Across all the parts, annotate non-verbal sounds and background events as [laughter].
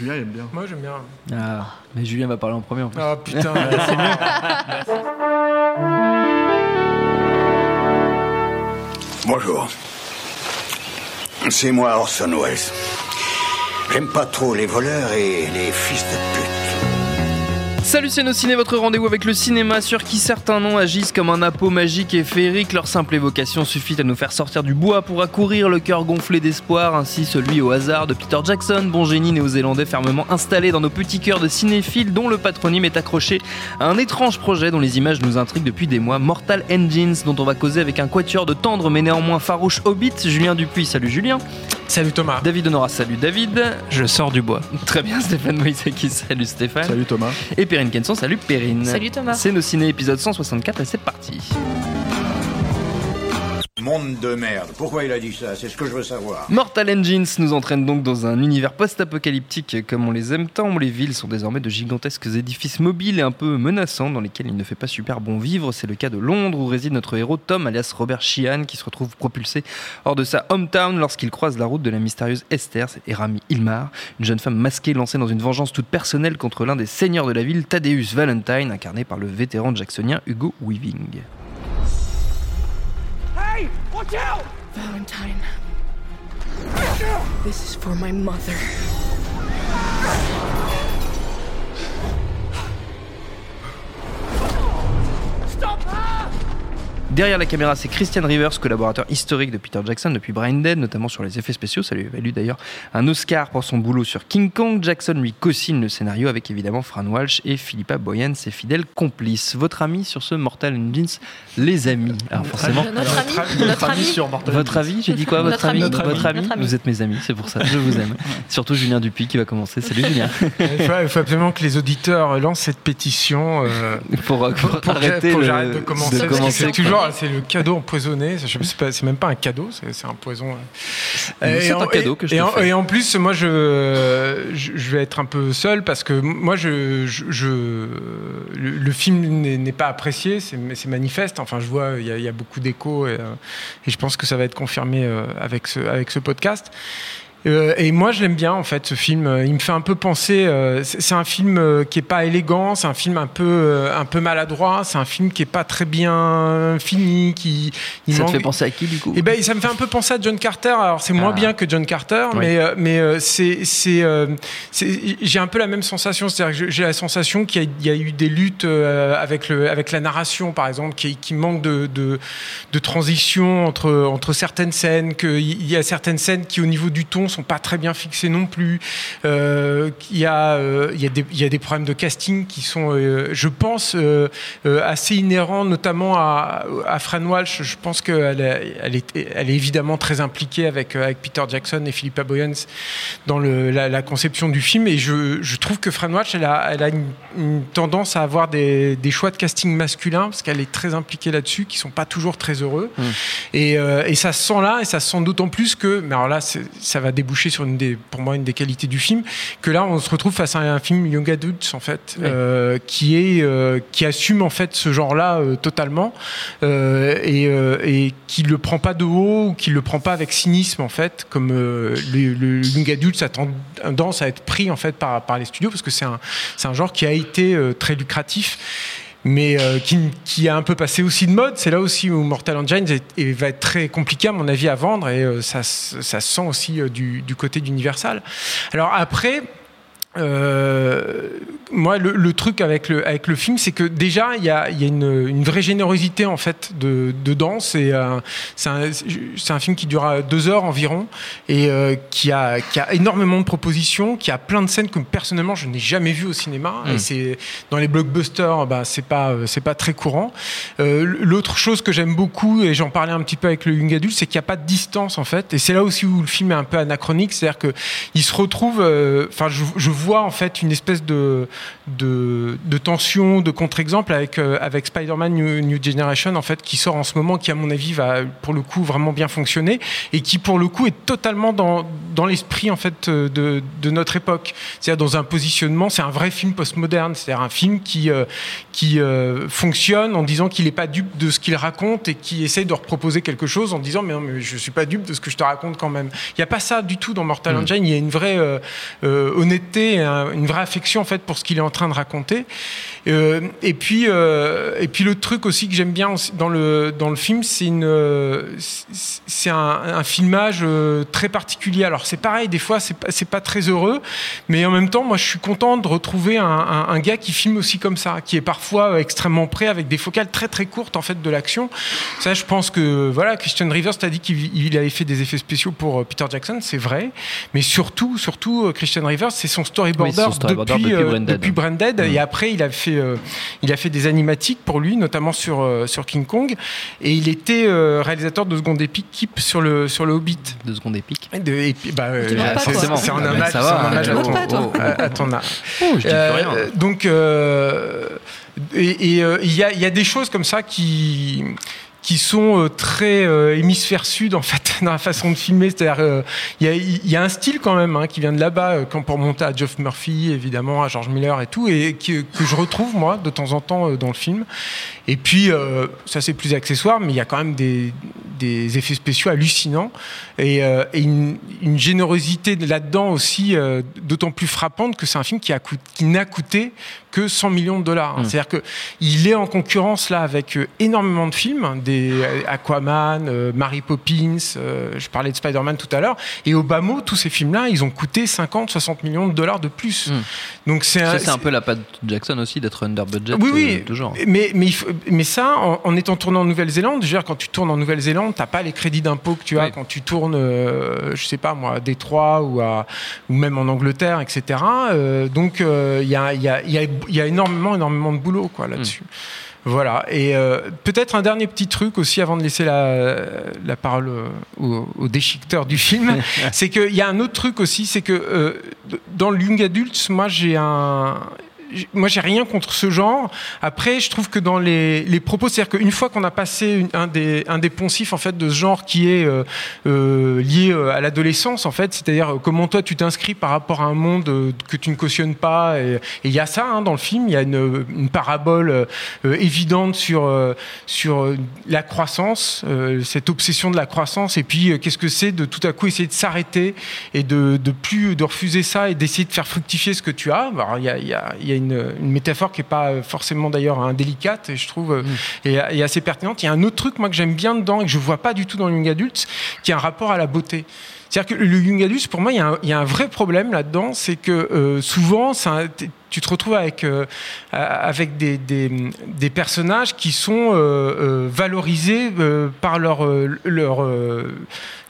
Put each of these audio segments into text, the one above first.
Julien aime bien. Moi, j'aime bien. Ah, mais Julien va parler en premier en plus. Ah putain, c'est mieux. [laughs] Bonjour. C'est moi Orson Welles. J'aime pas trop les voleurs et les fils de pute. Salut c'est nos ciné, votre rendez-vous avec le cinéma sur qui certains noms agissent comme un appôt magique et féerique. Leur simple évocation suffit à nous faire sortir du bois pour accourir, le cœur gonflé d'espoir, ainsi celui au hasard de Peter Jackson, bon génie néo-zélandais fermement installé dans nos petits cœurs de cinéphiles dont le patronyme est accroché à un étrange projet dont les images nous intriguent depuis des mois, Mortal Engines, dont on va causer avec un quatuor de tendre mais néanmoins farouche hobbit, Julien Dupuis, salut Julien. Salut Thomas. David Honora, salut David. Je sors du bois. [laughs] Très bien, Stéphane Moïsaki, salut Stéphane. Salut Thomas. Et Perrine Kenson, salut Perrine. Salut Thomas. C'est nos ciné épisode 164 et c'est parti. Monde de merde. Pourquoi il a dit ça? C'est ce que je veux savoir. Mortal Engines nous entraîne donc dans un univers post-apocalyptique comme on les aime tant. Les villes sont désormais de gigantesques édifices mobiles et un peu menaçants dans lesquels il ne fait pas super bon vivre. C'est le cas de Londres où réside notre héros Tom alias Robert Sheehan qui se retrouve propulsé hors de sa hometown lorsqu'il croise la route de la mystérieuse Esther et Rami Ilmar, une jeune femme masquée lancée dans une vengeance toute personnelle contre l'un des seigneurs de la ville, Thaddeus Valentine, incarné par le vétéran jacksonien Hugo Weaving. Valentine. This is for my mother. Derrière la caméra, c'est Christian Rivers, collaborateur historique de Peter Jackson depuis Brain Dead, notamment sur les effets spéciaux. Ça lui a valu d'ailleurs un Oscar pour son boulot sur King Kong. Jackson lui co-signe le scénario avec évidemment Fran Walsh et Philippa Boyan, ses fidèles complices. Votre ami sur ce Mortal Engines, les amis. Alors forcément, Notre ami, notre ami. sur Mortal votre avis, j'ai dit quoi Votre, ami. Votre Notre ami. Vous êtes mes amis, c'est pour ça, je vous aime. [laughs] Surtout Julien Dupuis qui va commencer. Salut Julien. [laughs] Il faut, il faut absolument que les auditeurs lancent cette pétition. euh, pour, euh, pour arrêter pour le- de commencer. c'est. C'est le cadeau empoisonné. C'est même pas un cadeau, c'est c'est un poison. C'est Et un en- cadeau que je et en, fais. et en plus, moi, je, vais être un peu seul parce que moi, je, je, je- le, le film n'est pas apprécié, c'est c'est manifeste. Enfin, je vois, il y a, il y a beaucoup d'échos et, euh, et je pense que ça va être confirmé euh, avec ce, avec ce podcast. Euh, et moi, je l'aime bien en fait ce film. Il me fait un peu penser. euh, c'est un film euh, qui est pas élégant, c'est un film un peu euh, un peu maladroit, c'est un film qui est pas très bien fini, qui il Ça te manque- fait penser à qui du coup? Eh ben, ça me fait un peu penser à John Carter. Alors, c'est moins Ah. bien que John Carter, Oui. mais, mais c'est, c'est, j'ai un peu la même sensation. C'est-à-dire que j'ai- la sensation qu'il y a, il y a eu des luttes avec, le, avec la narration, par exemple, qui, qui manque de, de, de transition entre, entre certaines scènes, qu'il y a certaines scènes qui, au niveau du ton, sont pas très bien fixées non plus. Euh, qu'il y, euh, il y, a des- il y a des problèmes de casting qui sont, euh, je pense, assez inhérents, notamment à, à Fran Walsh. Je pense qu'elle est, elle est, elle est évidemment très impliquée avec, avec Peter Jackson et Philippa Boyens dans le, la, la conception du film. Et je, je trouve que Fran Walsh, elle a, elle a une, une tendance à avoir des, des choix de casting masculin, parce qu'elle est très impliquée là-dessus, qui sont pas toujours très heureux. Et, euh, et ça se sent là, et ça se sent d'autant plus que, mais alors là, ça va déboucher sur une des, pour moi une des qualités du film, que là, on se retrouve face à un film young adult en fait, Oui. euh, qui est, euh, qui assume en fait ce genre-là euh, totalement, et, et qui le prend pas de haut ou qui le prend pas avec cynisme en fait, comme le, le young adult, a tendance à être pris en fait par, par les studios parce que c'est un, c'est un genre qui a été très lucratif mais euh, qui, a un peu passé aussi de mode. C'est là aussi où Mortal Engines et va être très compliqué, à mon avis, à vendre, et euh, ça, ça se sent aussi euh, du, du côté d'Universal. Alors après. Euh, moi, le, le truc avec le, avec le film, c'est que déjà, il y a, y a une, une vraie générosité en fait de, de danse. Et euh, c'est un, un film qui dure deux heures environ et euh, qui, a, qui a énormément de propositions, qui a plein de scènes que personnellement je n'ai jamais vues au cinéma. Mm. Et c'est dans les blockbusters, bah, c'est pas c'est pas très courant. Euh, L'autre chose que j'aime beaucoup et j'en parlais un petit peu avec le young adulte, c'est qu'il n'y a pas de distance en fait. Et c'est là aussi où le film est un peu anachronique, c'est-à-dire que il se retrouve. euh, Enfin, je, je vois en fait une espèce de de, de tension, de contre-exemple avec euh, avec Spider-Man New, New Generation en fait qui sort en ce moment, qui à mon avis va pour le coup vraiment bien fonctionner et qui pour le coup est totalement dans dans l'esprit en fait euh, de de notre époque. C'est-à-dire dans un positionnement, c'est un vrai film postmoderne, c'est-à-dire un film qui euh, qui euh, fonctionne en disant qu'il n'est pas dupe de ce qu'il raconte et qui essaie de reproposer quelque chose en disant mais non mais je suis pas dupe de ce que je te raconte quand même. Il n'y a pas ça du tout dans Mortal Mm. Engine. Il y a une vraie honnêteté une vraie affection en fait pour ce qu'il est en train de raconter. Euh, et puis, euh, et puis le truc aussi que j'aime bien dans le dans le film, c'est une, c'est un, filmage très particulier. Alors c'est pareil, des fois c'est pas, pas très heureux, mais en même temps, moi je suis content de retrouver un, gars qui filme aussi comme ça, qui est parfois extrêmement prêt avec des focales très très courtes en fait de l'action. Ça, je pense que voilà, Christian Rivers t'a dit qu'il avait fait des effets spéciaux pour Peter Jackson, c'est vrai, mais surtout, surtout Christian Rivers, c'est son storyboarder, depuis, depuis, Branded, mm. et après il a fait euh, il a fait des animatiques pour lui, notamment sur, euh, sur King Kong. Et il était euh, réalisateur de seconde épique sur le, sur le Hobbit. De seconde épique de, bah, C'est un hommage, à, ton âge. donc, et il y, a, y a des choses comme ça qui qui sont euh, très euh, hémisphère sud en fait [laughs] dans la façon de filmer. C'est-à-dire euh, il y, a un style quand même hein, qui vient de là-bas, quand pour monter à Geoff Murphy évidemment, à George Miller et tout, et que je retrouve moi de temps en temps dans le film. Et puis ça c'est plus accessoire, mais il y a quand même des, des effets spéciaux hallucinants et, une, générosité là-dedans aussi d'autant plus frappante que c'est un film qui, qui n'a coûté que 100 millions de dollars. Mmh. C'est-à-dire que il est en concurrence là avec énormément de films. Des euh, Aquaman, euh, Mary Poppins, euh, je parlais de Spider-Man tout à l'heure, et au bas mot, tous ces films-là, ils ont coûté 50, 60 millions de dollars de plus. Hmm. Donc c'est un, un, peu la patte Jackson aussi d'être under budget. Oui, oui. toujours. Mais, mais, mais ça, en, étant tourné en Nouvelle-Zélande, quand tu tournes en Nouvelle-Zélande, t'as pas les crédits d'impôt que tu as quand tu tournes, je sais pas moi, à Détroit ou, à, ou même en Angleterre, etc. donc il y a, y, a, y, a, énormément, énormément de boulot quoi là-dessus. Voilà. Et euh, peut-être un dernier petit truc aussi avant de laisser la, la parole au, au, déchiqueteur du film, [laughs] c'est qu'il y a un autre truc aussi, c'est que euh, dans le Young Adult, moi j'ai un moi, j'ai rien contre ce genre. Après, je trouve que dans les, propos, c'est-à-dire qu'une fois qu'on a passé un, des, un des poncifs en fait de ce genre qui est euh, euh lié euh, à l'adolescence, en fait, c'est-à-dire comment toi tu t'inscris par rapport à un monde que tu ne cautionnes pas. Et il y a ça hein, dans le film. Il y a une, parabole évidente sur sur la croissance, cette obsession de la croissance. Et puis, qu'est-ce que c'est de tout à coup essayer de s'arrêter et de, de plus de refuser ça et d'essayer de faire fructifier ce que tu as? A, il y a une, métaphore qui n'est pas forcément d'ailleurs indélicate, et je trouve, euh, mm. et, assez pertinente. Il y a un autre truc, moi, que j'aime bien dedans et que je vois pas du tout dans le young adult, qui a un rapport à la beauté. C'est-à-dire que le young adult, pour moi, il y a un, vrai problème là-dedans, c'est que euh, souvent, tu te retrouves avec, euh, avec des, des, personnages qui sont valorisés par leur, leur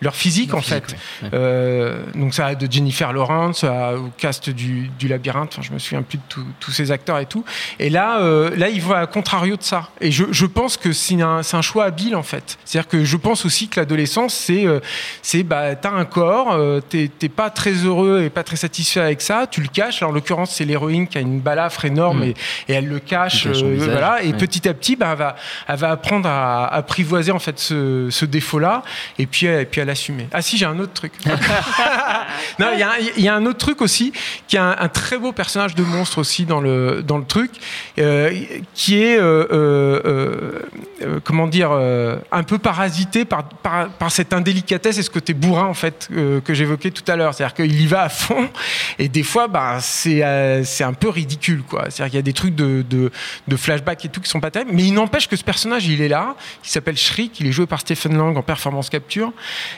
leur physique en fait. Euh, donc ça de Jennifer Lawrence au cast du, du labyrinthe, enfin, je me souviens plus de tous ces acteurs et tout. Et là, euh, là, il va à contrario de ça. Et je, je pense que c'est un, un, choix habile en fait. C'est-à-dire que je pense aussi que l'adolescence, c'est, euh, c'est bah, t'as un corps, euh, t'es, pas très heureux et pas très satisfait avec ça, tu le caches. Alors en l'occurrence, c'est l'héroïne qui a une balafre énorme mm. et, et, elle le cache, voilà. Et petit à petit, bah, elle va, elle va apprendre à, apprivoiser en fait ce, ce défaut-là. Et puis, et puis elle assumer. Ah si, j'ai un autre truc. [laughs] non, il y, a un autre truc aussi, qui a un, très beau personnage de monstre aussi dans le, dans le truc, euh, qui est, euh, euh, comment dire, un peu parasité par, par, cette indélicatesse et ce côté bourrin, en fait, que j'évoquais tout à l'heure. C'est-à-dire qu'il y va à fond, et des fois, bah, c'est c'est un peu ridicule, quoi. C'est-à-dire qu'il y a des trucs de, de, de, flashback et tout qui sont pas terribles, mais il n'empêche que ce personnage, il est là, qui s'appelle Shriek, il est joué par Stephen Lang en performance capture,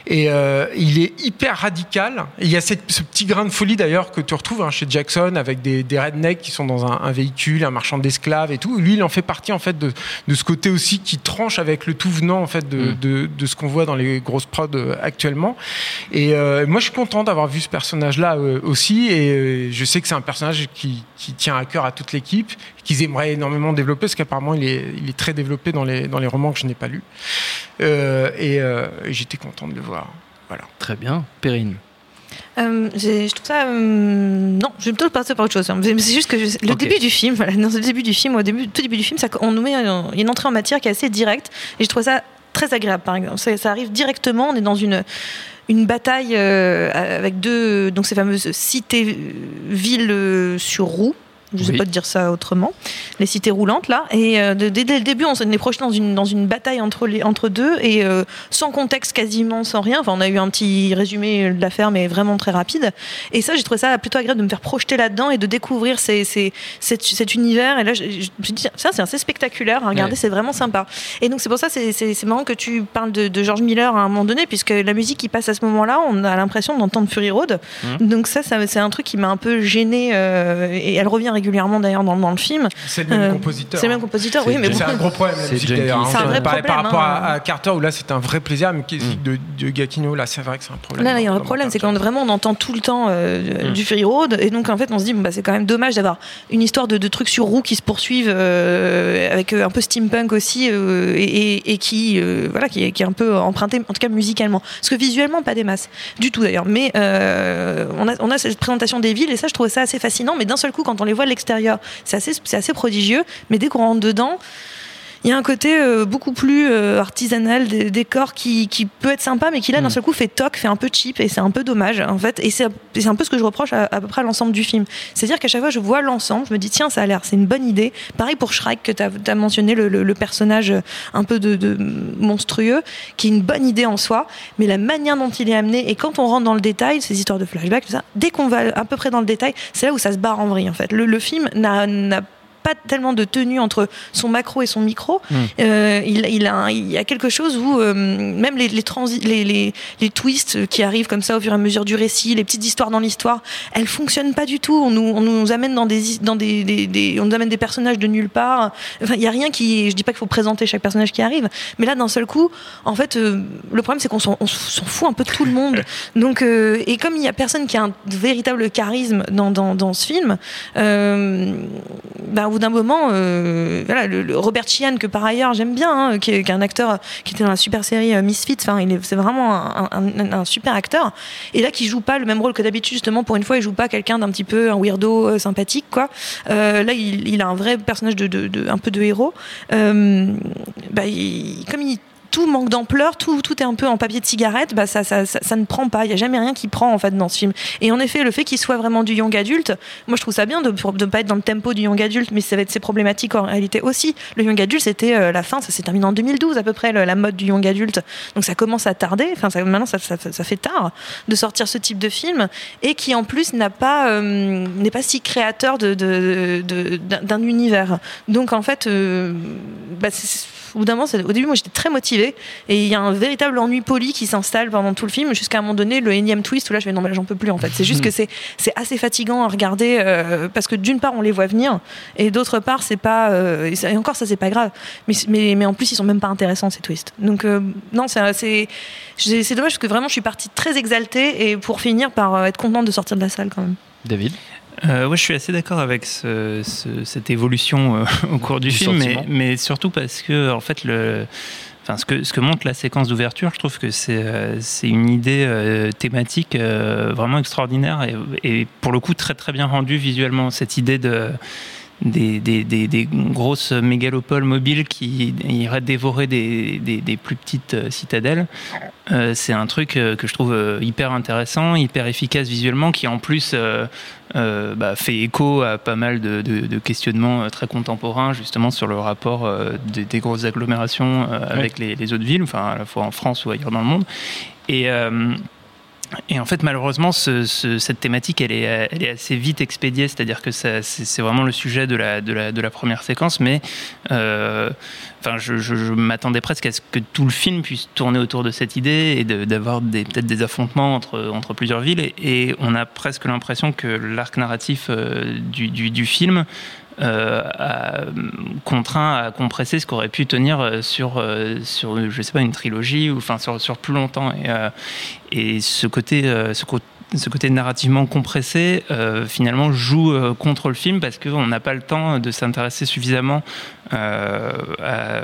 et euh, il est hyper radical. il y a ce petit grain de folie d'ailleurs que tu retrouves hein, chez Jackson avec des, des, rednecks qui sont dans un, véhicule, un marchand d'esclaves et tout. Lui, il en fait partie en fait de, ce côté aussi qui tranche avec le tout venant en fait de, mm. ce qu'on voit dans les grosses prods euh, actuellement. Et euh, moi, je suis content d'avoir vu ce personnage-là aussi. Et je sais que c'est un personnage qui, tient à cœur à toute l'équipe, qu'ils aimeraient énormément développer, parce qu'apparemment, il est, il est, très développé dans les, dans les romans que je n'ai pas lus. et j'étais content de le voir. Voilà. Très bien. Perrine euh, je trouve ça. Euh, non, je vais plutôt passer par autre chose. Hein. C'est juste que le début du film, dans le début du film, au début, tout début du film, ça, on nous met il y a une entrée en matière qui est assez directe, et je trouve ça très agréable. Par exemple, ça, arrive directement. On est dans une une bataille euh, avec deux donc ces fameuses cités villes sur roues je sais Oui. pas te dire ça autrement, les cités roulantes là. Et euh, dès, dès le début, on s'est projeté dans une, dans une bataille entre, les, entre deux et euh, sans contexte quasiment, sans rien. Enfin, on a eu un petit résumé de l'affaire, mais vraiment très rapide. Et ça, j'ai trouvé ça plutôt agréable de me faire projeter là-dedans et de découvrir ces, ces- cet, cet univers. Et là, je, je me suis dit, ça, c'est assez spectaculaire Ouais. c'est vraiment sympa. Et donc, c'est pour ça, c'est marrant que tu parles de, de George Miller à un moment donné, puisque la musique qui passe à ce moment-là, on a l'impression d'entendre Fury Road. Donc, ça, ça c'est un truc qui m'a un peu gêné et elle revient régulièrement d'ailleurs dans, dans le film. C'est le même Euh, compositeur. C'est le même hein. compositeur, oui, mais C'est bon. un gros problème, la C'est musique Jenkins. d'ailleurs. C'est un vrai problème, Par rapport hein. à, Carter, où là c'est un vrai plaisir, mais qui- de, de Gatineau, là c'est vrai que c'est un problème. Là, il y a un problème, c'est quand vraiment on entend tout le temps euh, Mm. du Fury Road, et donc en fait on se dit bon, bah, c'est quand même dommage d'avoir une histoire de, de trucs sur roues qui se poursuivent euh, avec un peu steampunk aussi euh, et, et- et qui euh, voilà qui est, qui est un peu emprunté en tout cas musicalement, parce que visuellement pas des masses du tout d'ailleurs, mais euh, on, a, on a cette présentation des villes et ça je trouvais ça assez fascinant, mais d'un seul coup quand on les voit c'est assez c'est assez prodigieux, mais dès qu'on rentre dedans il y a un côté euh, beaucoup plus euh, artisanal des décors qui, qui peut être sympa, mais qui là d'un Mm. seul coup fait toc, fait un peu cheap et c'est un peu dommage en fait. Et c'est un peu ce que je reproche à, à peu près à l'ensemble du film. C'est-à-dire qu'à chaque fois je vois l'ensemble, je me dis tiens ça a l'air, c'est une bonne idée. Pareil pour Shrek que tu as, mentionné le, le- le personnage un peu de, de monstrueux, qui est une bonne idée en soi, mais la manière dont il est amené et quand on rentre dans le détail, ces histoires de flashback, tout ça, dès qu'on va à peu près dans le détail, c'est là où ça se barre en vrille en fait. Le, le film n'a n'a pas tellement de tenue entre son macro et son micro. Mm. Euh, il, il, a, il y a quelque chose où euh, même les, les, transi- les, les, les twists qui arrivent comme ça au fur et à mesure du récit, les petites histoires dans l'histoire, elles fonctionnent pas du tout. On nous, on nous amène dans des, dans des, des- des- on nous amène des personnages de nulle part. Enfin, il y a rien qui, je dis pas qu'il faut présenter chaque personnage qui arrive, mais là d'un seul coup, en fait, euh, le problème c'est qu'on s'en fout un peu de tout le monde. [laughs] Donc, et comme il y a personne qui a un véritable charisme dans, dans, dans ce film, euh, bah, au bout d'un moment, euh, voilà, le, le Robert Sheehan, que par ailleurs j'aime bien, hein, qui, est, qui est un acteur qui était dans la super série euh, Misfits, enfin, il est- c'est vraiment un, un- un- super acteur. Et là, qui joue pas le même rôle que d'habitude, justement, pour une fois, il joue pas quelqu'un d'un petit peu un weirdo euh, sympathique, quoi. Euh, là, il, il a un vrai personnage de, de- de- un peu de héros. Bah, il- comme il tout manque d'ampleur, tout, tout est un peu en papier de cigarette, bah ça, ça, ça, ne prend pas. Il n'y a jamais rien qui prend en fait dans ce film. Et en effet, le fait qu'il soit vraiment du young adulte, moi je trouve ça bien de ne pas être dans le tempo du young adulte, mais ça va être ses problématiques en réalité aussi. Le young adulte, c'était euh, la fin, ça s'est terminé en 2012 à peu près, la mode du young adulte. Donc ça commence à tarder, enfin maintenant ça, ça, fait tard de sortir ce type de film, et qui en plus n'a pas, euh, n'est pas si créateur de, de- d'un univers. Donc en fait, euh, bah, c'est- au bout d'un moment, c'est- au début, moi j'étais très motivée et il y a un véritable ennui poli qui s'installe pendant tout le film jusqu'à un moment donné, le énième twist où là je fais non, mais là j'en peux plus en fait. C'est juste que c'est assez fatigant à regarder euh, parce que d'une part on les voit venir et d'autre part c'est pas euh, et encore ça c'est pas grave. Mais, mais, mais en plus ils sont même pas intéressants ces twists. Donc euh, non, c'est dommage parce que vraiment je suis partie très exaltée et pour finir par être contente de sortir de la salle quand même. David? Euh, ouais, je suis assez d'accord avec ce- ce- cette évolution euh, [laughs] au cours du, Du film, mais, surtout parce que en fait le, enfin ce que ce que montre la séquence d'ouverture, je trouve que c'est euh, c'est une idée euh, thématique vraiment extraordinaire et, et pour le coup très très bien rendue visuellement. Cette idée de des, des, des, des grosses mégalopoles mobiles qui iraient dévorer des, plus petites euh, citadelles. Euh, c'est un truc euh, que je trouve hyper intéressant, hyper efficace visuellement, qui en plus euh, euh, bah, fait écho à pas mal de, de- de questionnements très contemporains, justement sur le rapport des, grosses agglomérations avec les, les autres villes, enfin à la fois en France ou ailleurs dans le monde. Et, et en fait, malheureusement, ce- ce- cette thématique, elle est, elle est assez vite expédiée, c'est-à-dire que c'est vraiment le sujet de la première séquence, mais euh, enfin, je, m'attendais presque à ce que tout le film puisse tourner autour de cette idée et d'avoir peut-être des affrontements entre, plusieurs villes, et, on a presque l'impression que l'arc narratif euh, du, film euh, a contraint à compresser ce qu'aurait pu tenir euh, sur, sur, je sais pas, une trilogie ou enfin sur, plus longtemps. Et, et ce côté, ce, co- ce côté narrativement compressé, euh, finalement, joue euh, contre le film parce qu'on n'a pas le temps de s'intéresser suffisamment euh, à-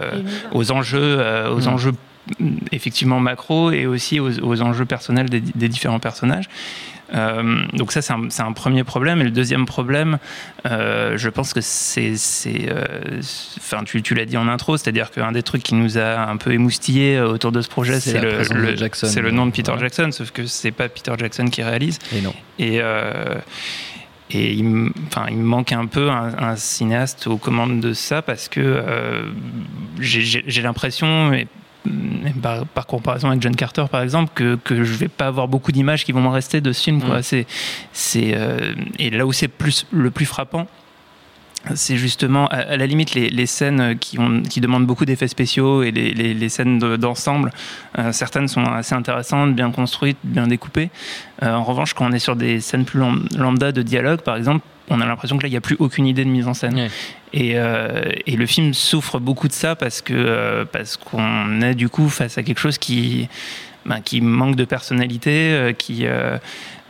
aux enjeux, euh, aux Mm. enjeux mm, effectivement macro et aussi aux, aux enjeux personnels des, des différents personnages. Euh, donc ça c'est un, premier problème et le deuxième problème euh, je pense que c'est euh, enfin tu, tu l'as dit en intro c'est-à-dire qu'un des trucs qui nous a un peu émoustillé autour de ce projet C'est le, le- Jackson. c'est le nom de Peter. Jackson sauf que c'est pas Peter Jackson qui réalise Et non. et, Et il, me- enfin, il me manque un peu un, un cinéaste aux commandes de ça parce que j'ai- l'impression, par, par comparaison avec John Carter par exemple, que, que je vais pas avoir beaucoup d'images qui vont me rester de ce film. Quoi. Mm. C'est, c'est, euh, et là où c'est plus, le plus frappant, c'est justement à, à la limite les, les scènes qui, ont, qui demandent beaucoup d'effets spéciaux et les, les- les scènes de- d'ensemble. euh, certaines sont assez intéressantes, bien construites, bien découpées. Euh, en revanche, quand on est sur des scènes plus lam- lambda de dialogue, par exemple, on a l'impression que là, il n'y a plus aucune idée de mise en scène. Ouais. Et, euh, et le film souffre beaucoup de ça parce que euh, parce qu'on est du coup face à quelque chose qui ben, qui manque de personnalité, euh, qui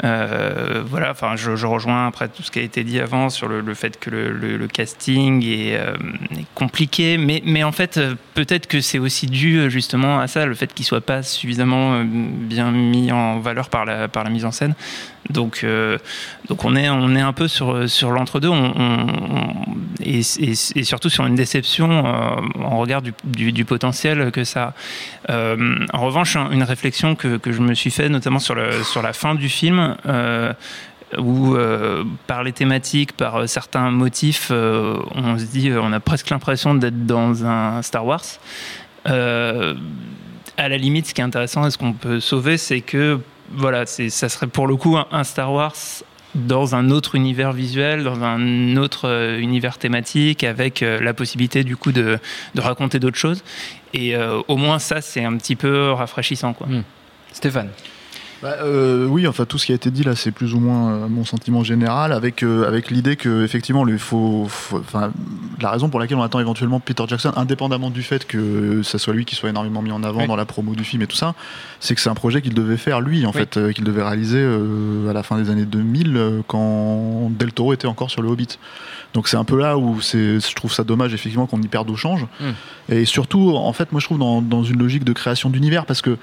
euh, voilà. Enfin, je, rejoins après tout ce qui a été dit avant sur le, fait que le, casting est, euh, est compliqué, mais mais en fait euh, peut-être que c'est aussi dû justement à ça, le fait qu'il soit pas suffisamment bien mis en valeur par la par la mise en scène. Donc, donc on est, on est un peu sur, sur l'entre-deux et, surtout sur une déception en regard du, du- potentiel que ça a. En revanche, un- une réflexion que, que je me suis fait, notamment sur, sur la fin du film, euh, où euh, par les thématiques, par euh, certains motifs, on se dit, on a presque l'impression d'être dans un Star Wars. À la limite, ce qui est intéressant et ce qu'on peut sauver, c'est que voilà, ça serait pour le coup un, Star Wars dans un autre univers visuel, dans un autre univers thématique, avec la possibilité du coup de, raconter d'autres choses. Et au moins ça, c'est un petit peu rafraîchissant. Quoi. Stéphane. Bah, euh, oui, enfin tout ce qui a été dit là, c'est plus ou moins euh, mon sentiment général, avec euh, avec l'idée que effectivement, il faut, faut- enfin, la raison pour laquelle on attend éventuellement Peter Jackson, indépendamment du fait que ça soit lui qui soit énormément mis en avant Oui. dans la promo du film et tout ça, c'est que c'est un projet qu'il devait faire lui, en Oui. fait, euh, qu'il devait réaliser euh, à la fin des années 2000, euh, quand Del Toro était encore sur le Hobbit. Donc c'est un peu là où c'est, je trouve ça dommage effectivement qu'on y perde au change. Mm. Et surtout, en fait, moi je trouve dans, dans une logique de création d'univers parce que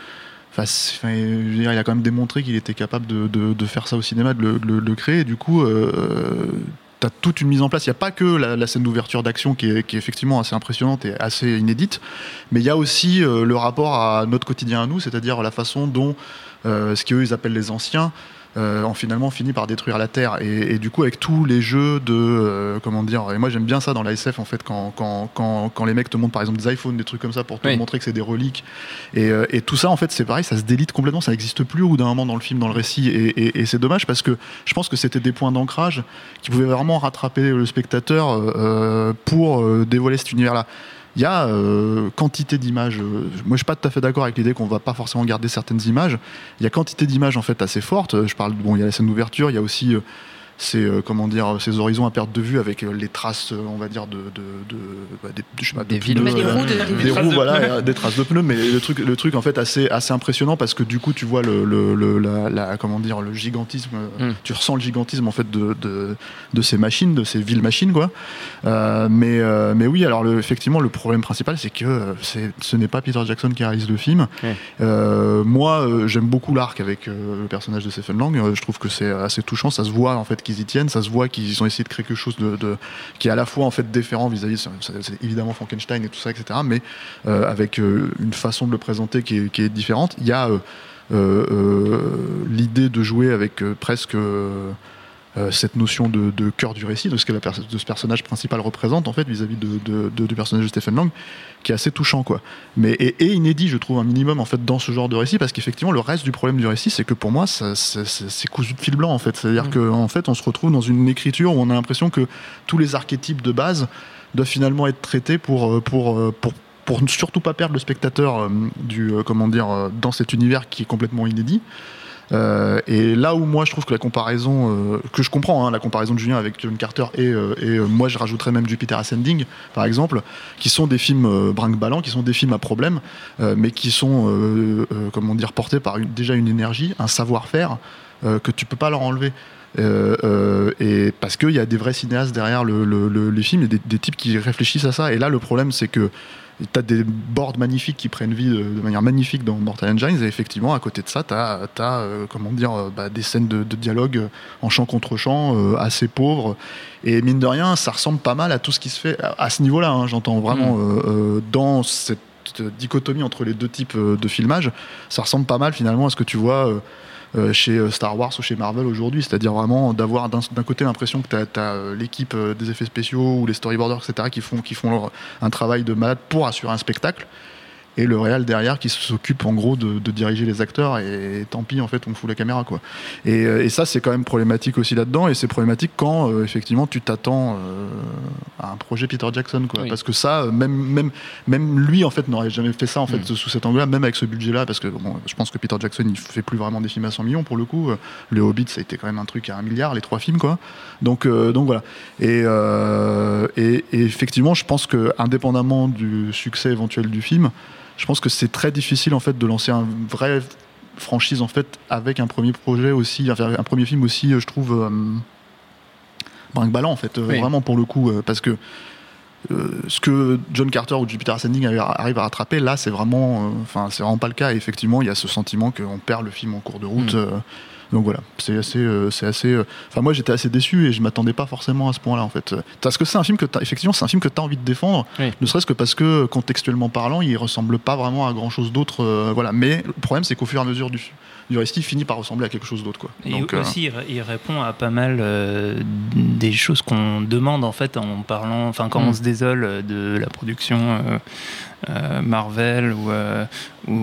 Enfin, je il a quand même démontré qu'il était capable de, de- faire ça au cinéma, de le, créer. Du coup, euh, tu as toute une mise en place. Il n'y a pas que la, scène d'ouverture d'action qui est, qui est effectivement assez impressionnante et assez inédite, mais il y a aussi euh, le rapport à notre quotidien à nous, c'est-à-dire la façon dont euh, ce qu'eux ils appellent les anciens euh, ont finalement fini par détruire la Terre. Et, et du coup, avec tous les jeux de. euh, comment dire Et moi, j'aime bien ça dans la SF, en fait, quand, quand, quand, quand les mecs te montrent par exemple des iPhones, des trucs comme ça pour te Oui. montrer que c'est des reliques. Et, euh, et tout ça, en fait, c'est pareil, ça se délite complètement, ça n'existe plus au bout d'un moment dans le film, dans le récit. Et, et- c'est dommage parce que je pense que c'était des points d'ancrage qui pouvaient vraiment rattraper le spectateur euh, pour dévoiler cet univers-là. Il y a euh, quantité d'images. euh, moi, je suis pas tout à fait d'accord avec l'idée qu'on va pas forcément garder certaines images. Il y a quantité d'images en fait assez fortes. Je parle, bon, il y a la scène d'ouverture, il y a aussi ces euh, comment dire ces horizons à perte de vue avec euh, les traces, euh, on va dire de, de, de, bah, des, je sais pas, de Des villes. pneus, Des roues de- des roues, voilà, des traces de pneus, mais le truc, le truc en fait assez, assez impressionnant parce que du coup tu vois le, le, le- la, la- comment dire, le gigantisme, euh, Mm. tu ressens le gigantisme en fait de, de, ces machines, de ces villes machines quoi. Euh, mais, euh, mais oui, alors le, effectivement le problème principal c'est que ce n'est pas Peter Jackson qui réalise le film. Euh, moi j'aime beaucoup l'arc avec le personnage de Stephen Lang, je trouve que c'est assez touchant, ça se voit en fait qu'ils y tiennent, ça se voit qu'ils ont essayé de créer quelque chose de, qui est à la fois en fait déférent vis-à-vis, c'est, évidemment Frankenstein et tout ça, etc. Mais euh, avec euh, une façon de le présenter qui est, différente. Il y a euh, l'idée de jouer avec presque euh, cette notion de, de cœur du récit, de ce que la de ce personnage principal représente en fait vis-à-vis de, de- de- du personnage de Stephen Lang, qui est assez touchant quoi. Mais et, et inédit, je trouve un minimum en fait dans ce genre de récit, parce qu'effectivement le reste du problème du récit, c'est que pour moi, c'est cousu de fil blanc en fait. C'est-à-dire Mm. qu'en en fait, on se retrouve dans une écriture où on a l'impression que tous les archétypes de base doivent finalement être traités pour euh, pour euh, pour pour ne surtout pas perdre le spectateur euh, du euh, comment dire euh, dans cet univers qui est complètement inédit. Euh, et là où moi je trouve que la comparaison euh, que je comprends hein, la comparaison de Julien avec John Carter et, euh, moi je rajouterais même Jupiter Ascending par exemple qui sont des films brinque-ballants qui sont des films à problème mais qui sont comment dire portés par déjà une énergie un savoir-faire que tu peux pas leur enlever et parce qu'il y a des vrais cinéastes derrière le- le- le- les films et des, des types qui réfléchissent à ça. Et là, le problème, c'est que tu as des boards magnifiques qui prennent vie de, de manière magnifique dans Mortal Engines. Et effectivement, à côté de ça, tu as, comment dire, euh, bah, des scènes de, de dialogue euh, en chant contre chant euh, assez pauvres. Et mine de rien, ça ressemble pas mal à tout ce qui se fait à, à ce niveau-là. hein, J'entends vraiment euh, euh, dans cette dichotomie entre les deux types euh, de filmage, ça ressemble pas mal finalement à ce que tu vois. Euh, chez euh, Star Wars ou chez Marvel aujourd'hui. C'est-à-dire vraiment d'avoir d'un côté l'impression que tu as, l'équipe euh, des effets spéciaux ou les storyboarders, etc., qui font, qui font leur- un travail de malade pour assurer un spectacle. Et le réal derrière qui s'occupe en gros de, de diriger les acteurs et, tant pis en fait on fout la caméra quoi. Et, euh, et ça c'est quand même problématique aussi là-dedans et c'est problématique quand euh, effectivement tu t'attends euh, à un projet Peter Jackson quoi. Oui. Parce que ça même même même lui en fait n'aurait jamais fait ça en fait Mm. sous cet angle-là même avec ce budget-là parce que bon je pense que Peter Jackson il fait plus vraiment des films à 100 millions pour le coup. Le Hobbit ça a été quand même un truc à un milliard les trois films quoi. Donc euh, donc voilà. Et, et, et effectivement, je pense que indépendamment du succès éventuel du film, je pense que c'est très difficile en fait de lancer un vrai franchise en fait avec un premier projet aussi, un premier film aussi, euh, je trouve euh, brinque-ballant en fait, euh, Oui. vraiment pour le coup, euh, parce que euh, ce que John Carter ou Jupiter Ascending arri- arrive à rattraper, là, c'est vraiment, euh, enfin, c'est vraiment pas le cas. Et effectivement, il y a ce sentiment qu'on perd le film en cours de route. Mm. Donc voilà, c'est assez, euh, c'est assez. euh, Enfin, moi, j'étais assez déçu et je m'attendais pas forcément à ce point-là, en fait. Parce que c'est un film que, t'as- effectivement, c'est un film que tu as envie de défendre, Oui. ne serait-ce que parce que contextuellement parlant, il ressemble pas vraiment à grand-chose d'autre. euh, voilà. Mais le problème, c'est qu'au fur et à mesure du, du récit, il finit par ressembler à quelque chose d'autre, quoi. Et Donc, aussi, il ré- il répond à pas mal des choses qu'on demande en fait en parlant, enfin quand Mm. on se désole de la production Marvel ou, euh, ou,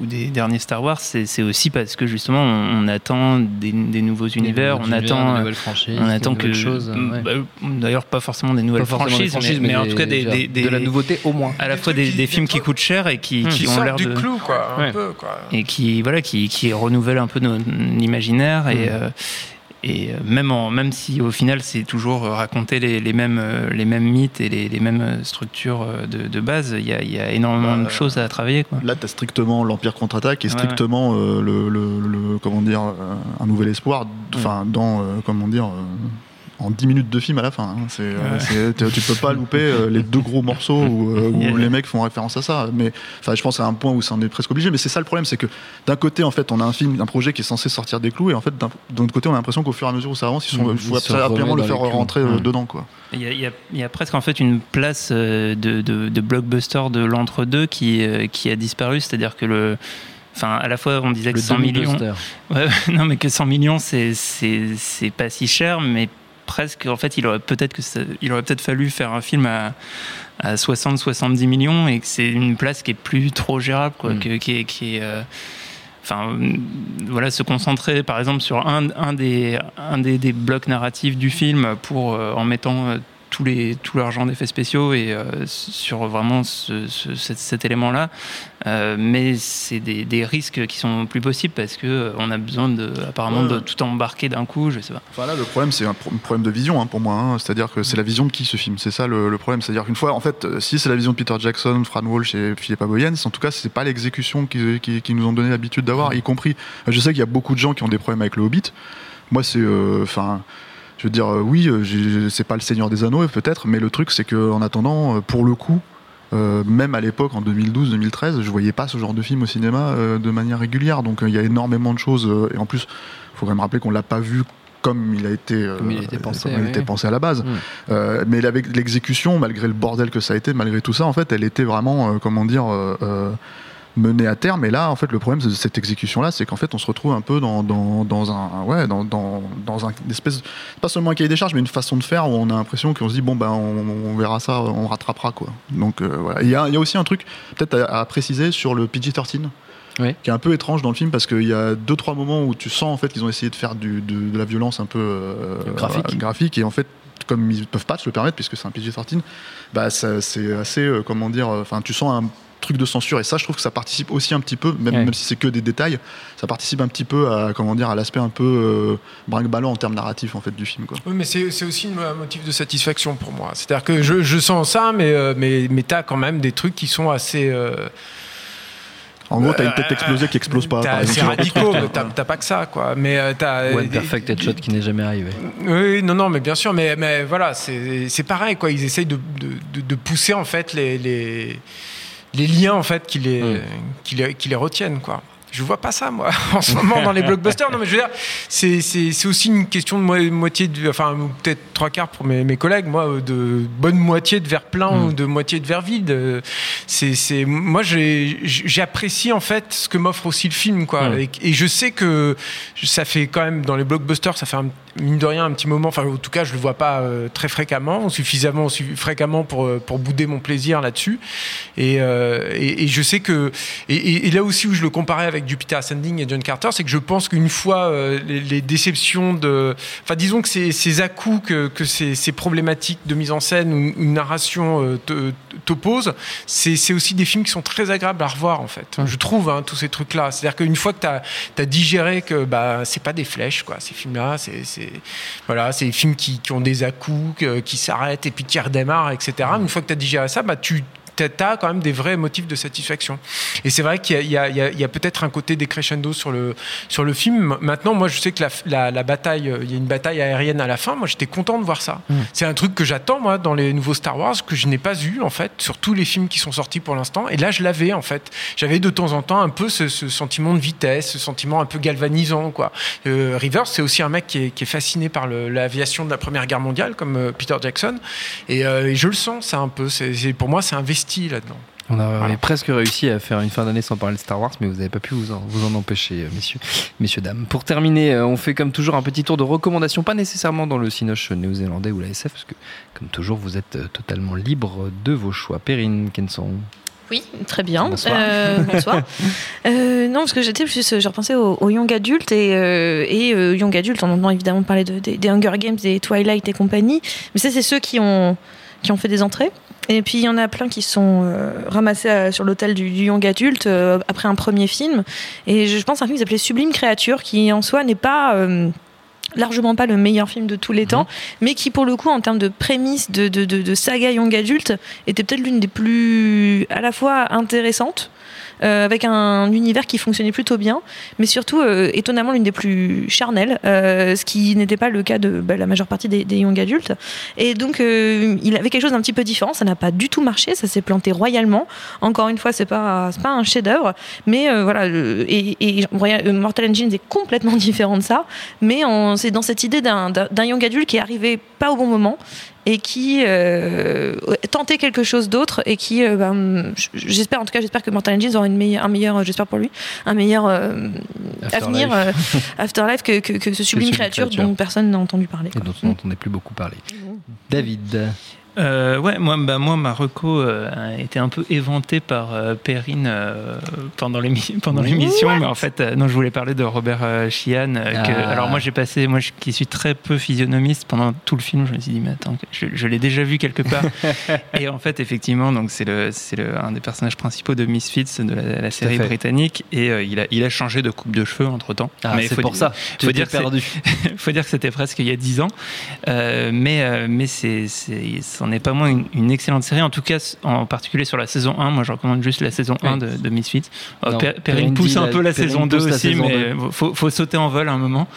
ou des derniers Star Wars, c'est c'est aussi parce que justement on, on attend des, des nouveaux univers, on attend, de euh, nouvelles franchises, on attend que, nouvelles choses. ouais. bah, d'ailleurs pas forcément des nouvelles forcément des franchises, mais, mais en tout cas des, des- de la des- nouveauté au moins. à la Des fois des, qui- des des films qui coûtent cher et qui, qui qui ont l'air du de clou, quoi, un Ouais. peu, quoi. et qui voilà qui, qui renouvelle un peu notre imaginaire et Mm. euh, et euh, même en même si au final c'est toujours euh, raconter les, les mêmes euh, les mêmes mythes et les, les mêmes structures de, de base il y a, il y a énormément Bah, de choses à travailler quoi. Là, tu as strictement l'Empire contre-attaque et Ouais, strictement euh, le, le- le- comment dire, un nouvel espoir, enfin, dans, euh, comment dire, en 10 minutes de film à la fin. hein. C'est, euh, Ouais. c'est- tu peux pas louper euh, les deux gros morceaux où, euh, où Yeah. les mecs font référence à ça. Mais enfin, je pense à un point où ça en est presque obligé. Mais c'est ça le problème, c'est que d'un côté, en fait, on a un film, un projet qui est censé sortir des clous, et en fait, d'un, d'un autre côté, on a l'impression qu'au fur et à mesure où ça avance, ils sont, il faut absolument remettent le faire rentrer dedans, quoi. Il y, a, il y a- il y a presque en fait une place de, de, de blockbuster de l'entre-deux qui, qui a disparu, c'est-à-dire que le. Enfin, à la fois, on disait que Le 100 millions. [laughs] Ouais, non, mais que 100 millions, c'est c'est c'est pas si cher, mais presque. En fait, il aurait peut-être que ça- il aurait peut-être fallu faire un film à, à 60-70 millions et que c'est une place qui est plus trop gérable, quoi, Mm. que- qui est, qui est, euh, Enfin, voilà, se concentrer par exemple sur un, un des, un des, des blocs narratifs du film pour, euh, en mettant euh, tous les, tout l'argent d'effets spéciaux et euh, sur vraiment ce, ce- cet, cet élément-là. Euh, mais c'est des, des risques qui sont plus possibles parce que euh, on a besoin de, apparemment Ouais. de tout embarquer d'un coup, je sais pas. Enfin là, le problème, c'est un pro- problème de vision hein, pour moi. hein. C'est-à-dire que c'est la vision de qui ce film? C'est ça le, le problème. C'est-à-dire qu'une fois, en fait, si c'est la vision de Peter Jackson, Fran Walsh et Philippa Boyens, en tout cas, c'est pas l'exécution qu'ils qui, qui nous ont donné l'habitude d'avoir, y compris. Je sais qu'il y a beaucoup de gens qui ont des problèmes avec le Hobbit. Moi, c'est, euh, enfin. Je veux dire, euh, oui, euh, c'est pas le Seigneur des Anneaux peut-être, mais le truc c'est que en attendant, euh, pour le coup, euh, même à l'époque en 2012-2013, je voyais pas ce genre de film au cinéma euh, de manière régulière. Donc euh, il y a énormément de choses. et en plus, faut quand même rappeler qu'on l'a pas vu comme il a été, Comme il été pensé, comme il était pensé à la base. Mm. Euh, mais avec l'exécution, malgré le bordel que ça a été, malgré tout ça, en fait, elle était vraiment, comment dire, menée à terme. Et là, en fait, le problème de cette exécution-là, c'est qu'en fait, on se retrouve un peu dans, dans, dans un, ouais, dans, dans, dans un une espèce, pas seulement un cahier des charges, mais une façon de faire où on a l'impression qu'on se dit bon ben, on, on verra ça, on rattrapera quoi. Donc euh, voilà. Il y a, il y a aussi un truc peut-être à, à préciser sur le PG-13 Oui. qui est un peu étrange dans le film parce qu'il y a deux trois moments où tu sens en fait qu'ils ont essayé de faire du, de, de la violence un peu euh, Graphique. euh, graphique et en fait comme ils peuvent pas se le permettre puisque c'est un PG-13 bah c'est assez euh, comment dire enfin tu sens un truc de censure et ça je trouve que ça participe aussi un petit peu même, Ouais. même si c'est que des détails ça participe un petit peu à comment dire à l'aspect un peu euh, brinque-ballant en termes narratifs en fait du film quoi Oui, mais c'est c'est aussi un motif de satisfaction pour moi. C'est-à-dire que je, je sens ça, mais, euh, mais, mais tu as quand même des trucs qui sont assez. euh, en gros t'as une tête euh, explosée qui explose pas t'as- C'est radicaux, t'as t'as pas que ça, quoi. Mais t'as. One Perfect Headshot qui n'est jamais arrivé. Oui, non, non, mais bien sûr, mais, mais voilà, c'est c'est pareil, quoi. Ils essayent de, de, de- de pousser en fait les, les, les liens en fait qui les, Mm. qui les, qui les retiennent, quoi. je vois pas ça, moi, [laughs] en ce moment dans les blockbusters. Non, mais je veux dire, c'est aussi une question de moitié, de, enfin, peut-être trois quarts pour mes, mes, collègues, moi, de bonne moitié de verre plein mm. ou de moitié de verre vide. C'est, moi, j'apprécie en fait ce que m'offre aussi le film, quoi. Mm. Et, je sais que ça fait quand même, dans les blockbusters, ça fait un, mine de rien un petit moment, enfin, en tout cas, je le vois pas euh, très fréquemment, suffisamment fréquemment pour, euh, pour bouder mon plaisir là-dessus. Et, euh, et, je sais que, et, là aussi où je le comparais avec Jupiter Ascending et John Carter, c'est que je pense qu'une fois les, déceptions de. Enfin, disons que ces, ces à-coups, que, que ces, ces, problématiques de mise en scène ou une narration t'opposent, c'est aussi des films qui sont très agréables à revoir, en fait. Je trouve, hein, tous ces trucs-là. C'est-à-dire qu'une fois que tu as, as, digéré que bah, c'est pas des flèches, quoi, ces films-là, c'est voilà, des films qui, qui ont des à-coups, qui s'arrêtent et puis qui redémarrent, etc. Une fois que tu as digéré ça, bah, tu tu as quand même des vrais motifs de satisfaction. Et c'est vrai qu'il y a, a, peut-être un côté décrescendo sur le, sur le film. Maintenant, moi, je sais que la, la, bataille, il y a une bataille aérienne à la fin. Moi, j'étais content de voir ça. Mm. C'est un truc que j'attends, moi, dans les nouveaux Star Wars, que je n'ai pas eu, en fait, sur tous les films qui sont sortis pour l'instant. Et là, je l'avais, en fait. J'avais de temps en temps un peu ce, sentiment de vitesse, ce sentiment un peu galvanisant, quoi. Euh, Rivers, c'est aussi un mec qui est, qui est fasciné par l'aviation de la Première Guerre mondiale, comme euh, Peter Jackson. Et, euh, et, je le sens, ça, un peu. C'est, pour moi, c'est investi là-dedans. On a presque réussi à faire une fin d'année sans parler de Star Wars, mais vous n'avez pas pu vous en, vous en empêcher, euh, messieurs, messieurs, dames. Pour terminer, euh, on fait comme toujours un petit tour de recommandations, pas nécessairement dans le Cinoche néo-zélandais ou la SF, parce que, comme toujours, vous êtes euh, totalement libre de vos choix. Perrine Kenson. Oui, très bien. Bonsoir. [laughs] non, parce que j'étais plus, je repensais aux, young adultes et, et young adultes, on entend évidemment parler de, des, des Hunger Games, des Twilight et compagnie, mais ça, c'est ceux qui ont, qui ont fait des entrées. Et puis il y en a plein qui sont euh, ramassés euh, sur l'hôtel du, young adulte euh, après un premier film. Et je pense à un film qui s'appelait Sublime Créature, qui en soi n'est pas largement pas le meilleur film de tous les temps, mhm. mais qui pour le coup en termes de prémisse de, de, de, de saga young adulte était peut-être l'une des plus à la fois intéressantes euh, avec un univers qui fonctionnait plutôt bien, mais surtout euh, étonnamment l'une des plus charnelles, euh, ce qui n'était pas le cas de bah, la majeure partie des, young adultes. Et donc il avait quelque chose d'un petit peu différent, ça n'a pas du tout marché, ça s'est planté royalement. Encore une fois, c'est pas pas un chef-d'œuvre, mais voilà. Et, Mortal Engines est complètement [laughs] différent de ça, mais c'est dans cette idée d'un young adulte qui est arrivé pas au bon moment et qui euh, tentait quelque chose d'autre et qui, euh, ben, j'espère en tout cas, j'espère que Mortal Engines aura une meilleure, un meilleur, j'espère pour lui, un meilleur euh, avenir, Afterlife que, que, ce sublime, créature, dont personne n'a entendu parler. Et dont on n'entendait plus beaucoup parler. David euh, ouais, moi, bah, moi, ma reco euh, a été un peu éventée par euh, Perrine euh, pendant [laughs] l'émission, mais en fait, non, je voulais parler de Robert Sheehan. Ah. alors moi, j'ai passé, moi, qui suis très peu physionomiste pendant tout le film, je me suis dit, mais attends, je, l'ai déjà vu quelque part. [laughs] et en fait, effectivement, donc c'est le, c'est le, un des personnages principaux de Misfits de la, série britannique, et il a, il a changé de coupe de cheveux entre temps. Ah, mais c'est pour ça. Faut dire, perdu. [laughs] faut dire que c'était presque il y a 10 ans, mais mais c'est, c'est n'est pas moins une, excellente série, en tout cas en particulier sur la saison 1. Moi, je recommande juste la saison 1 de, Misfits. Euh, Perrine pousse un peu la saison 2 aussi, mais il faut, faut, sauter en vol à un moment.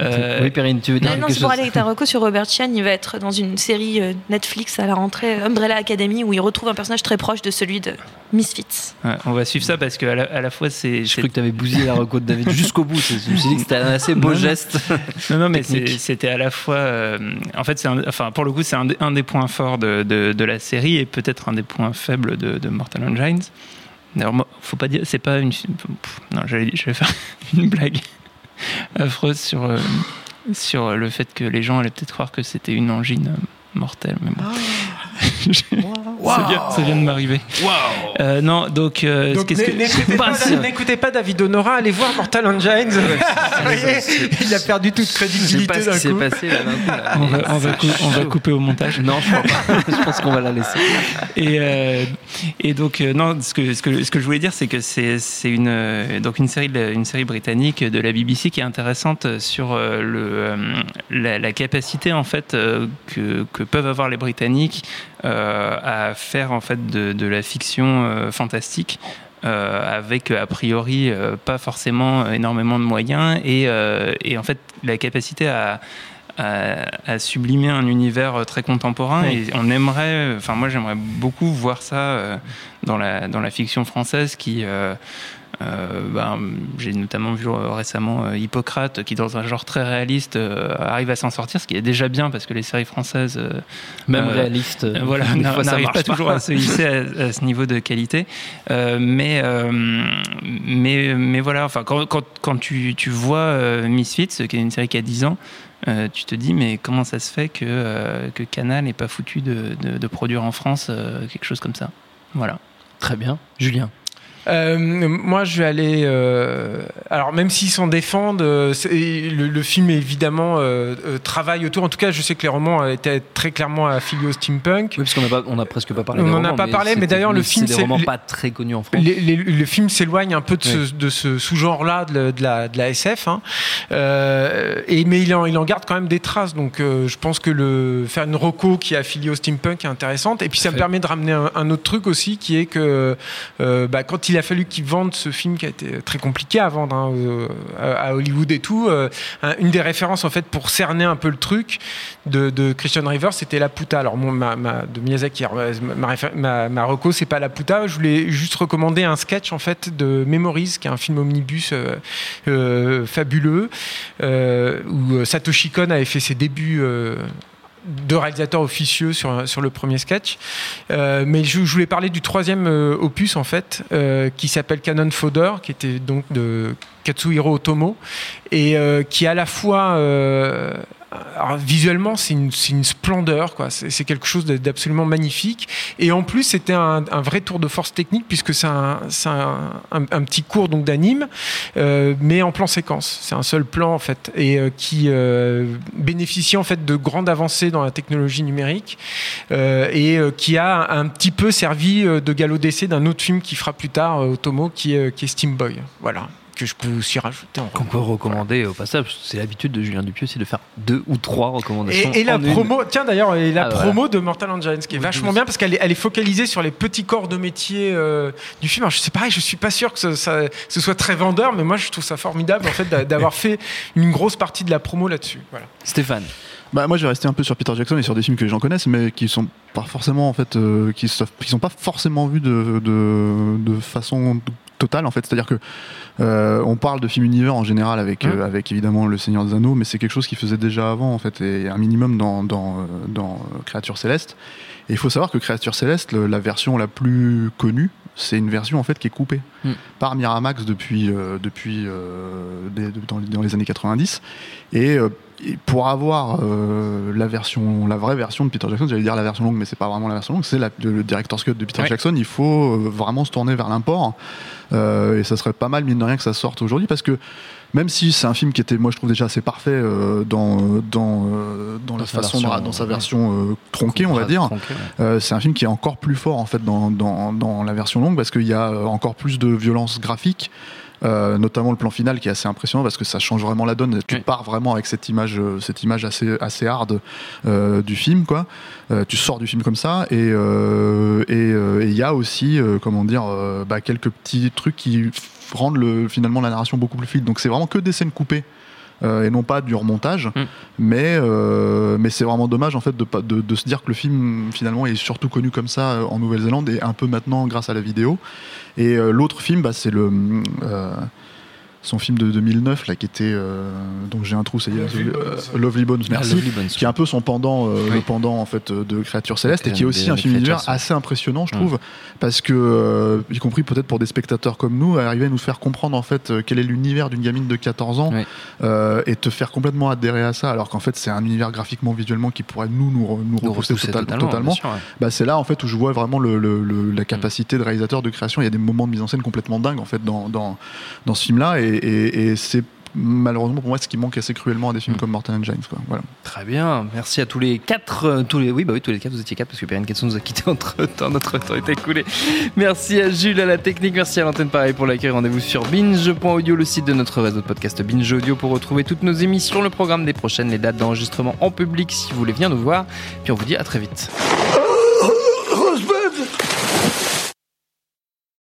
Euh, oui, Perrine, tu veux dire Non, non c'est pour aller avec ta reco sur Robert Chan. Il va être dans une série euh, Netflix à la rentrée, Umbrella Academy, où il retrouve un personnage très proche de celui de Misfits. on va suivre ça parce qu'à la, à la fois, c'est. Je crois que tu avais bousillé la reco de David jusqu'au bout. Je me suis dit que c'était un assez beau geste. [laughs] Non, non, mais c'était à la fois. Euh, en fait, c'est enfin, pour le coup, c'est un, un, des points forts de, de, de la série et peut-être un des points faibles de, de Mortal Engines. D'ailleurs, faut pas dire, c'est pas une. Non, j'allais faire [laughs] une blague. Sur, euh, sur le fait que les gens allaient peut-être croire que c'était une angine mortelle. Mais bon. Ah. ça, vient, de m'arriver. Euh, non, donc, euh, qu'est-ce que n'écoutez pas, David Honora, allez voir Mortal Engines. [laughs] il a perdu toute crédibilité d'un coup. Passé, là, on, va, on, va on, va, couper au montage. Non, je crois pas. [laughs] je pense qu'on va la laisser. Et, euh, et donc, euh, non, ce que, ce, que, ce que je voulais dire, c'est que c'est une, donc une, série, une série britannique de la BBC qui est intéressante sur le, la, la, capacité en fait que, que peuvent avoir les Britanniques à faire en fait de, la fiction fantastique. avec a priori pas forcément énormément de moyens et, et en fait la capacité à, à, sublimer un univers très contemporain et on aimerait enfin moi j'aimerais beaucoup voir ça dans la dans la fiction française qui ben, j'ai notamment vu récemment Hippocrate qui dans un genre très réaliste arrive à s'en sortir, ce qui est déjà bien parce que les séries françaises même réalistes voilà n'arrivent pas, toujours à se hisser à, ce niveau de qualité mais mais mais voilà enfin quand, quand, quand tu, tu vois Misfits qui est une série qui a 10 ans euh, tu te dis mais comment ça se fait que, euh, que Canal n'est pas foutu de, de, produire en France euh, quelque chose comme ça? Voilà. Très bien. Julien? Euh, moi, je vais aller. Euh, alors, même s'ils s'en défendent, euh, le, le, film évidemment travaille autour. En tout cas, je sais que les romans étaient très clairement affiliés au steampunk. Oui, parce qu'on n'a on a presque pas parlé. On n'en a pas parlé, mais d'ailleurs, le film. C'est des romans pas très connus en France. le film s'éloigne un peu de ce, sous-genre-là de, de, la, de la SF. Hein. et, mais il en, il en garde quand même des traces. Donc, je pense que le, faire une roco qui est affiliée au steampunk est intéressante. Et puis, ça me permet de ramener un, autre truc aussi qui est que bah, quand il a fallu qu'ils vendent ce film qui a été très compliqué à vendre hein, euh, à Hollywood et tout. Euh, une des références en fait pour cerner un peu le truc de, Christian River, c'était La Puta. Alors ma, de Miyazaki, ma, c'est pas La Puta. Je voulais juste recommander un sketch en fait de Memories, qui est un film omnibus euh, fabuleux où Satoshi Kon avait fait ses débuts deux réalisateurs officieux sur, sur le premier sketch. Euh, mais je, voulais parler du troisième euh, opus, en fait, euh, qui s'appelle Cannon Fodder, qui était donc de Katsuhiro Otomo, et qui à la fois alors, visuellement, c'est une, splendeur, quoi. C'est quelque chose d'absolument magnifique. Et en plus, c'était un, vrai tour de force technique puisque c'est un, petit cours donc d'anime, euh, mais en plan séquence. C'est un seul plan en fait, et euh, qui euh, bénéficie en fait de grandes avancées dans la technologie numérique et qui a un petit peu servi de galop d'essai d'un autre film qui fera plus tard Otomo, qui qui est Steam Boy. Voilà que je peux aussi rajouter. Qu'on peut recommander au passage. C'est l'habitude de Julien Dupieux, c'est de faire deux ou trois recommandations. Et, la promo, tiens d'ailleurs, la ah, promo de Mortal Engines, qui est vachement bien parce qu'elle est, elle est, focalisée sur les petits corps de métier euh, du film. Alors, je sais pareil, je suis pas sûr que ça, ce soit très vendeur, mais moi je trouve ça formidable en fait d'avoir [laughs] fait une grosse partie de la promo là-dessus. Voilà. Stéphane. Bah, moi, je vais rester un peu sur Peter Jackson et sur des films que les gens connaissent, mais qui sont pas forcément en fait, euh, qui, sont pas forcément vus de, de, de façon total en fait. C'est-à-dire que euh, on parle de film univers en général avec, mmh. euh, avec évidemment Le Seigneur des Anneaux, mais c'est quelque chose qui faisait déjà avant en fait, et un minimum dans, dans, euh, dans Créature Céleste. Et il faut savoir que Créature Céleste, la version la plus connue, c'est une version en fait qui est coupée mmh. par Miramax depuis, depuis dans, les années 90. Et pour avoir euh, la version, la vraie version de Peter Jackson, j'allais dire la version longue, mais c'est pas vraiment la version longue, c'est le director's cut de Peter Jackson. Il faut euh, vraiment se tourner vers l'import, euh, et ça serait pas mal mine de rien que ça sorte aujourd'hui, parce que même si c'est un film qui était, moi je trouve déjà assez parfait dans dans dans, la façon, version, dans, sa version tronquée, on va dire, c'est un film qui est encore plus fort en fait dans, dans, dans la version longue parce qu'il y a encore plus de violence graphique. Euh, notamment le plan final qui est assez impressionnant parce que ça change vraiment la donne. Tu pars vraiment avec cette image, euh, cette image assez assez hard euh, du film, quoi. tu sors du film comme ça et et il y a aussi comment dire bah, quelques petits trucs qui rendent le, finalement la narration beaucoup plus fluide. Donc c'est vraiment que des scènes coupées. Et non pas du remontage. Mm. Mais, mais c'est vraiment dommage en fait de, de, de, se dire que le film finalement est surtout connu comme ça en Nouvelle-Zélande et un peu maintenant grâce à la vidéo. Et euh, l'autre film, bah, c'est le euh, son film de 2009 là qui était euh, donc j'ai un trou ça y est Lovely Bones, merci. Qui est un peu son pendant le pendant en fait de Créature Céleste et qui est aussi un film univers assez impressionnant je trouve parce que y compris peut-être pour des spectateurs comme nous arriver à nous faire comprendre en fait quel est l'univers d'une gamine de 14 ans et te faire complètement adhérer à ça alors qu'en fait c'est un univers graphiquement visuellement qui pourrait nous nous, nous, repousser totalement, bah, c'est là en fait où je vois vraiment le, la capacité de réalisateur de création. Il y a des moments de mise en scène complètement dingues en fait dans, dans, dans ce film là et et, c'est malheureusement pour moi ce qui manque assez cruellement à des films mm. comme Mortal Engines quoi. Voilà. Très bien, merci à tous les quatre, euh, tous les oui bah oui tous les quatre vous étiez quatre parce que Perrine Ketson nous a quitté [laughs] entre temps, notre temps est écoulé. Merci à Jules à la technique, merci à l'antenne pareil pour l'accueil. Rendez-vous sur binge.audio le site de notre réseau de podcast Binge Audio pour retrouver toutes nos émissions, le programme des prochaines, les dates d'enregistrement en public si vous voulez bien nous voir. Puis on vous dit à très vite.